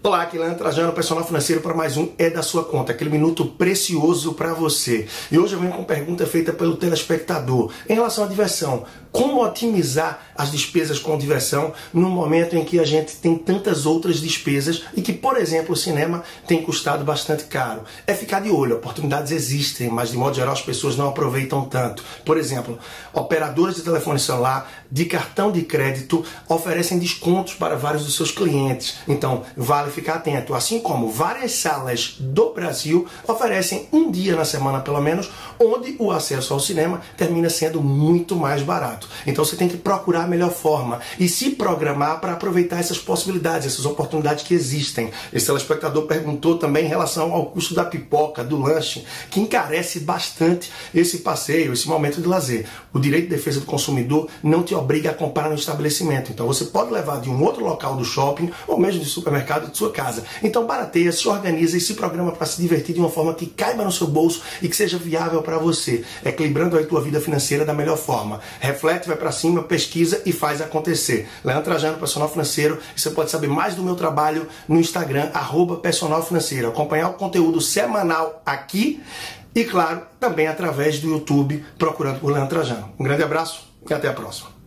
Olá, aqui Leandro Trajano, personal financeiro para mais um É da Sua Conta, aquele minuto precioso para você. E hoje eu venho com uma pergunta feita pelo telespectador em relação à diversão. Como otimizar as despesas com diversão no momento em que a gente tem tantas outras despesas e que, por exemplo, o cinema tem custado bastante caro? É ficar de olho, oportunidades existem, mas de modo geral as pessoas não aproveitam tanto. Por exemplo, operadoras de telefone celular, de cartão de crédito, oferecem descontos para vários dos seus clientes. Então, vale ficar atento. Assim como várias salas do Brasil oferecem um dia na semana, pelo menos, onde o acesso ao cinema termina sendo muito mais barato. Então você tem que procurar a melhor forma e se programar para aproveitar essas possibilidades, essas oportunidades que existem. Esse telespectador perguntou também em relação ao custo da pipoca, do lanche, que encarece bastante esse passeio, esse momento de lazer. O direito de defesa do consumidor não te obriga a comprar no estabelecimento. Então você pode levar de um outro local do shopping ou mesmo de supermercado sua casa. Então barateia, se organiza e se programa para se divertir de uma forma que caiba no seu bolso e que seja viável para você, equilibrando a tua vida financeira da melhor forma. Reflete, vai para cima, pesquisa e faz acontecer. Leandro Trajano, personal financeiro, e você pode saber mais do meu trabalho no Instagram, arroba personal financeiro. Acompanhar o conteúdo semanal aqui e, claro, também através do YouTube, procurando por Leandro Trajano. Um grande abraço e até a próxima.